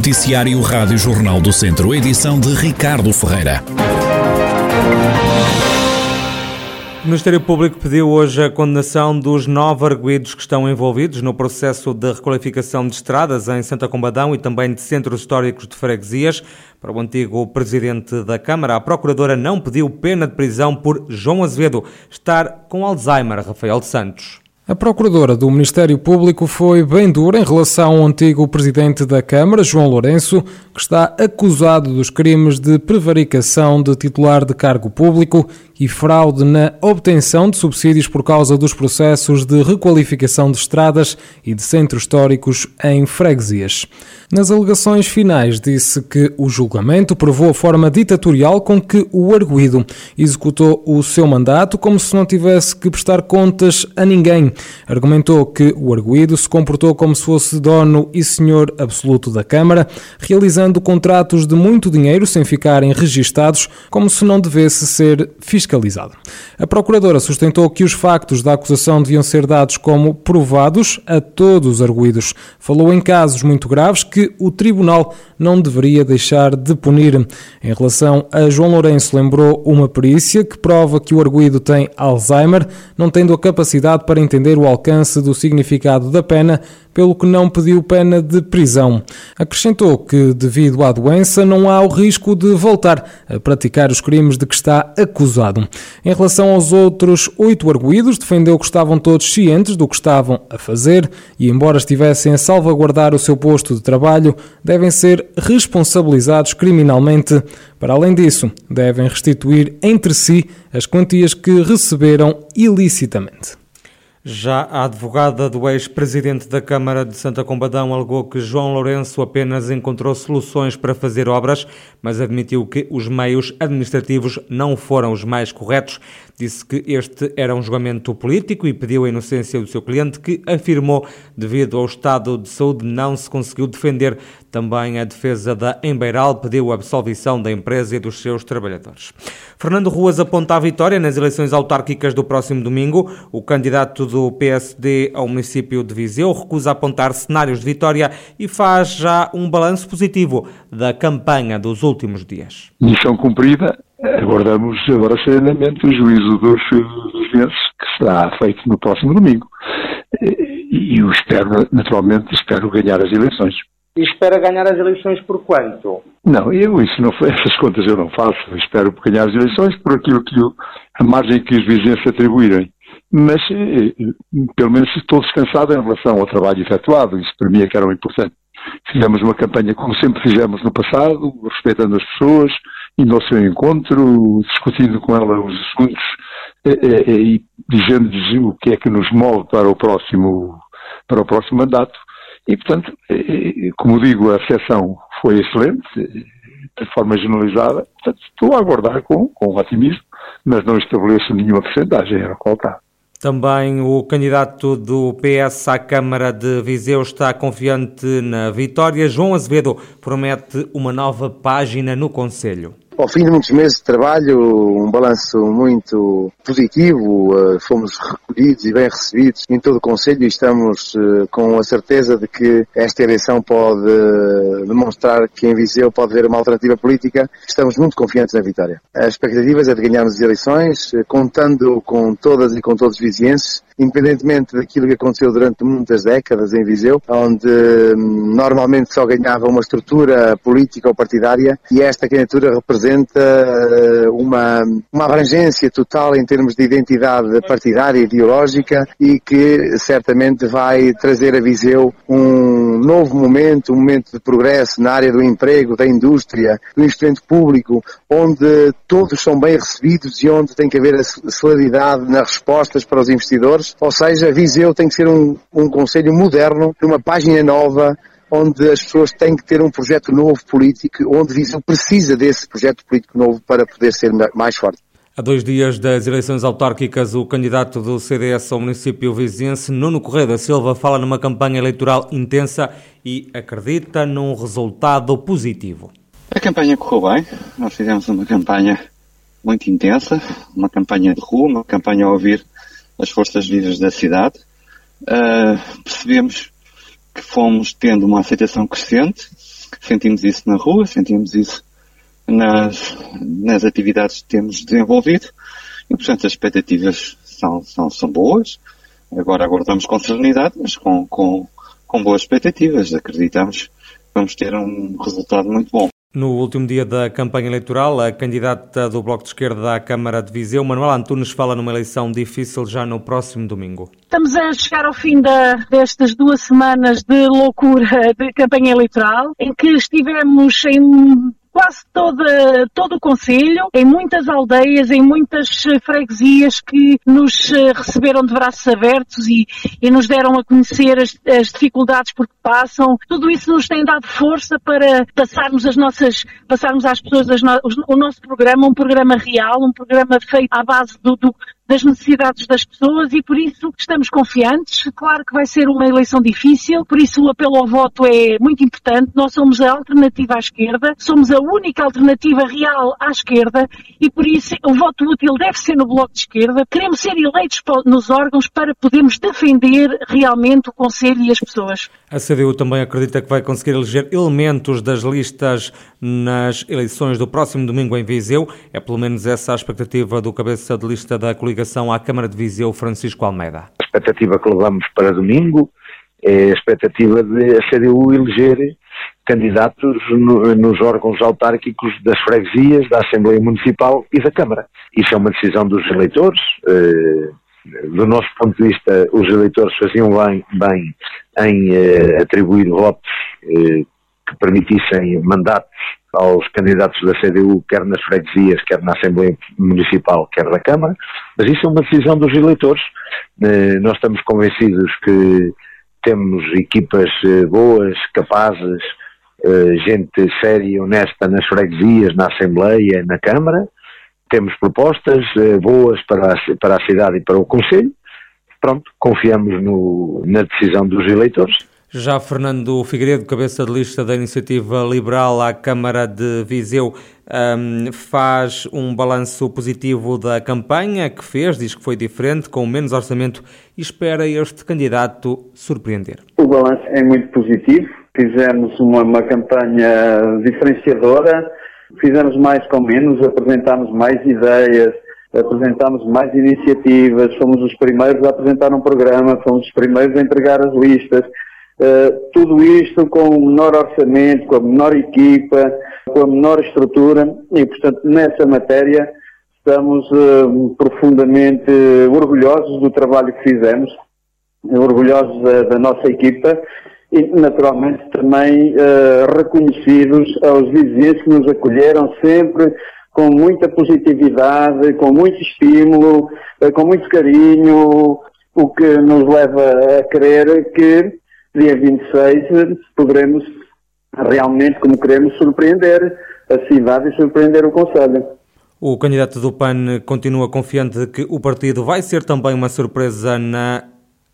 Noticiário Rádio Jornal do Centro, edição de Ricardo Ferreira. O Ministério Público pediu hoje a condenação dos nove arguídos que estão envolvidos no processo de requalificação de estradas em Santa Combadão e também de centros históricos de freguesias. Para o antigo presidente da Câmara, a procuradora não pediu pena de prisão por João Azevedo estar com Alzheimer, Rafael Santos. A procuradora do Ministério Público foi bem dura em relação ao antigo presidente da Câmara, João Lourenço, que está acusado dos crimes de prevaricação de titular de cargo público e fraude na obtenção de subsídios por causa dos processos de requalificação de estradas e de centros históricos em freguesias. Nas alegações finais, disse que o julgamento provou a forma ditatorial com que o arguído executou o seu mandato como se não tivesse que prestar contas a ninguém. Argumentou que o arguído se comportou como se fosse dono e senhor absoluto da Câmara, realizando contratos de muito dinheiro sem ficarem registados, como se não devesse ser fiscalizado. A Procuradora sustentou que os factos da acusação deviam ser dados como provados a todos os arguídos. Falou em casos muito graves que o Tribunal não deveria deixar de punir. Em relação a João Lourenço, lembrou uma perícia que prova que o arguído tem Alzheimer, não tendo a capacidade para entender o alcance do significado da pena, pelo que não pediu pena de prisão. Acrescentou que, devido à doença, não há o risco de voltar a praticar os crimes de que está acusado. Em relação aos outros oito arguídos, defendeu que estavam todos cientes do que estavam a fazer e, embora estivessem a salvaguardar o seu posto de trabalho, devem ser responsabilizados criminalmente. Para além disso, devem restituir entre si as quantias que receberam ilicitamente. Já a advogada do ex-presidente da Câmara de Santa Combadão alegou que João Lourenço apenas encontrou soluções para fazer obras, mas admitiu que os meios administrativos não foram os mais corretos. Disse que este era um julgamento político e pediu a inocência do seu cliente, que afirmou, devido ao estado de saúde, não se conseguiu defender. Também a defesa da Embeiral pediu a absolvição da empresa e dos seus trabalhadores. Fernando Ruas aponta a vitória nas eleições autárquicas do próximo domingo. O candidato do PSD ao município de Viseu recusa apontar cenários de vitória e faz já um balanço positivo da campanha dos últimos dias. Missão cumprida. Aguardamos agora serenamente o juízo dos, dos meses, que será feito no próximo domingo. E eu espero, naturalmente, espero ganhar as eleições. E espera ganhar as eleições por quanto? Não, eu isso não essas contas eu não faço. Eu espero ganhar as eleições por aquilo que eu, a margem que os vizinhos atribuírem mas eh, pelo menos estou descansado em relação ao trabalho efetuado, isso para mim é que era o importante. Fizemos uma campanha como sempre fizemos no passado, respeitando as pessoas, indo ao seu encontro, discutindo com ela os assuntos eh, eh, e dizendo-lhes o que é que nos move para o próximo, para o próximo mandato. E, portanto, como digo, a recepção foi excelente, de forma generalizada. Portanto, estou a aguardar com, com otimismo, mas não estabeleço nenhuma porcentagem, era qual está. Também o candidato do PS à Câmara de Viseu está confiante na vitória. João Azevedo promete uma nova página no Conselho. Ao fim de muitos meses de trabalho, um balanço muito positivo, eh, fomos recolhidos e bem recebidos em todo o Conselho e estamos eh, com a certeza de que esta eleição pode eh, demonstrar que em Viseu pode haver uma alternativa política. Estamos muito confiantes na vitória. As expectativas é de ganharmos as eleições, contando com todas e com todos os vizienses, independentemente daquilo que aconteceu durante muitas décadas em Viseu, onde hum, normalmente só ganhava uma estrutura política ou partidária e esta candidatura representa eh, uma, uma abrangência total em termos de identidade partidária e ideológica e que certamente vai trazer a Viseu um novo momento, um momento de progresso na área do emprego, da indústria, do investimento público, onde todos são bem recebidos e onde tem que haver a celeridade nas respostas para os investidores ou seja, Viseu tem que ser um, um conselho moderno, uma página nova, onde as pessoas têm que ter um projeto novo político, onde Viseu precisa desse projeto político novo para poder ser mais forte. Há dois dias das eleições autárquicas, o candidato do CDS ao município vizinhense, Nuno Correia da Silva, fala numa campanha eleitoral intensa e acredita num resultado positivo. A campanha correu bem. Nós fizemos uma campanha muito intensa, uma campanha de rua, uma campanha a ouvir as forças vivas da cidade. Uh, percebemos que fomos tendo uma aceitação crescente Sentimos isso na rua, sentimos isso nas, nas atividades que temos desenvolvido e, portanto, as expectativas são, são, são boas. Agora aguardamos com serenidade, mas com, com, com boas expectativas. Acreditamos que vamos ter um resultado muito bom. No último dia da campanha eleitoral, a candidata do Bloco de Esquerda à Câmara de Viseu, Manuela Antunes, fala numa eleição difícil já no próximo domingo. Estamos a chegar ao fim da, destas duas semanas de loucura de campanha eleitoral, em que estivemos em quase toda, todo o Conselho, em muitas aldeias, em muitas eh, freguesias que nos eh, receberam de braços abertos e, e nos deram a conhecer as, as, dificuldades por que passam. Tudo isso nos tem dado força para passarmos as nossas, passarmos às pessoas no, o nosso programa, um programa real, um programa feito à base do, do das necessidades das pessoas e por isso estamos confiantes. Claro que vai ser uma eleição difícil, por isso o apelo ao voto é muito importante. Nós somos a alternativa à esquerda, somos a única alternativa real à esquerda e por isso o voto útil deve ser no bloco de esquerda. Queremos ser eleitos nos órgãos para podermos defender realmente o Conselho e as pessoas. A CDU também acredita que vai conseguir eleger elementos das listas nas eleições do próximo domingo em Viseu. É pelo menos essa a expectativa do cabeça de lista da coligação à Câmara de Viseu, Francisco Almeida. A expectativa que levamos para domingo é a expectativa de a CDU eleger candidatos no, nos órgãos autárquicos das freguesias, da Assembleia Municipal e da Câmara. Isso é uma decisão dos eleitores. Eh, do nosso ponto de vista, os eleitores faziam bem, bem em eh, atribuir votos eh, que permitissem mandatos aos candidatos da CDU, quer nas freguesias, quer na Assembleia Municipal, quer na Câmara, mas isso é uma decisão dos eleitores. Eh, nós estamos convencidos que temos equipas eh, boas, capazes, eh, gente séria e honesta nas freguesias, na Assembleia, na Câmara, temos propostas boas para a, para a cidade e para o Conselho. Pronto, confiamos no, na decisão dos eleitores. Já Fernando Figueiredo, cabeça de lista da Iniciativa Liberal à Câmara de Viseu, um, faz um balanço positivo da campanha que fez, diz que foi diferente, com menos orçamento e espera este candidato surpreender. O balanço é muito positivo. Fizemos uma, uma campanha diferenciadora fizemos mais com menos, apresentámos mais ideias, apresentámos mais iniciativas, fomos os primeiros a apresentar um programa, fomos os primeiros a entregar as listas. Uh, tudo isto com o menor orçamento, com a menor equipa, com a menor estrutura e, portanto, nessa matéria estamos uh, profundamente orgulhosos do trabalho que fizemos, orgulhosos da, da nossa equipa e, naturalmente, também uh, reconhecidos aos vizinhos que nos acolheram sempre com muita positividade, com muito estímulo, com muito carinho, o que nos leva a crer que dia 26 poderemos realmente, como queremos, surpreender a cidade e surpreender o Conselho. O candidato do PAN continua confiante de que o partido vai ser também uma surpresa na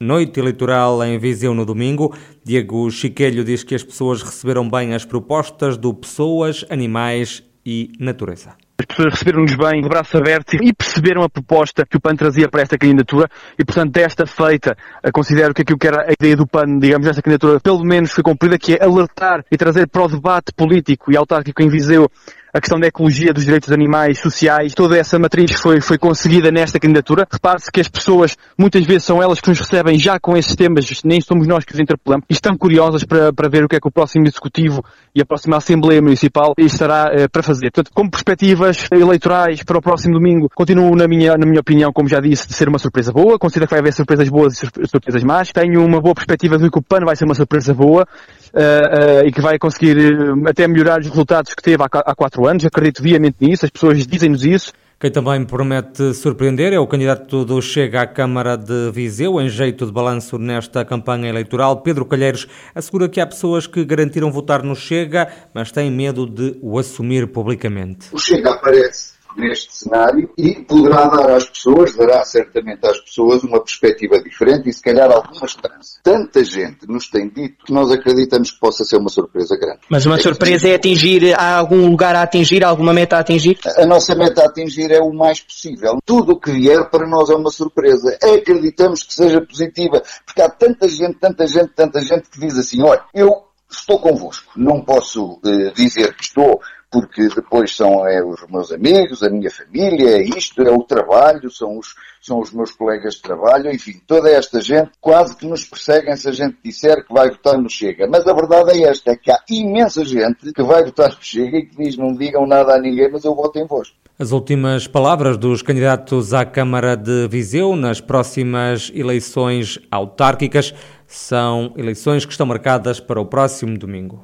noite eleitoral em Viseu no domingo. Diego Chiquelho diz que as pessoas receberam bem as propostas do Pessoas, Animais e Natureza. Receberam-nos bem, de braço aberto e perceberam a proposta que o PAN trazia para esta candidatura e, portanto, desta feita, considero que aquilo que era a ideia do PAN, digamos, desta candidatura, pelo menos foi cumprida, que é alertar e trazer para o debate político e autárquico em Viseu a questão da ecologia, dos direitos animais, sociais, toda essa matriz foi, foi conseguida nesta candidatura. Repare-se que as pessoas, muitas vezes são elas que nos recebem já com esses temas, nem somos nós que os interpelamos, e estão curiosas para, para ver o que é que o próximo Executivo e a próxima Assembleia Municipal estará uh, para fazer. Portanto, como perspectivas eleitorais para o próximo domingo, continuo, na minha, na minha opinião, como já disse, de ser uma surpresa boa. Considero que vai haver surpresas boas e surpresas más. Tenho uma boa perspectiva de que o PAN vai ser uma surpresa boa uh, uh, e que vai conseguir até melhorar os resultados que teve há, há quatro quatro anos, acredito viamente nisso, as pessoas dizem-nos isso. Quem também promete surpreender é o candidato do Chega à Câmara de Viseu, em jeito de balanço nesta campanha eleitoral. Pedro Calheiros assegura que há pessoas que garantiram votar no Chega, mas têm medo de o assumir publicamente. O Chega aparece neste cenário e poderá dar às pessoas, dará certamente às pessoas uma perspectiva diferente e se calhar alguma esperança. Tanta gente nos tem dito que nós acreditamos que possa ser uma surpresa grande. Mas uma é surpresa é atingir, há algum lugar a atingir, alguma meta a atingir? A nossa meta a atingir é o mais possível. Tudo o que vier para nós é uma surpresa. Acreditamos que seja positiva, porque há tanta gente, tanta gente, tanta gente que diz assim, olha, eu estou convosco. Não posso uh, dizer que estou, porque depois são é, os meus amigos, a minha família, é isto, é o trabalho, são os, são os meus colegas de trabalho, enfim, toda esta gente quase que nos perseguem se a gente disser que vai votar no Chega. Mas a verdade é esta, é que há imensa gente que vai votar no Chega e que diz não digam nada a ninguém, mas eu voto em vós. As últimas palavras dos candidatos à Câmara de Viseu nas próximas eleições autárquicas são eleições que estão marcadas para o próximo domingo.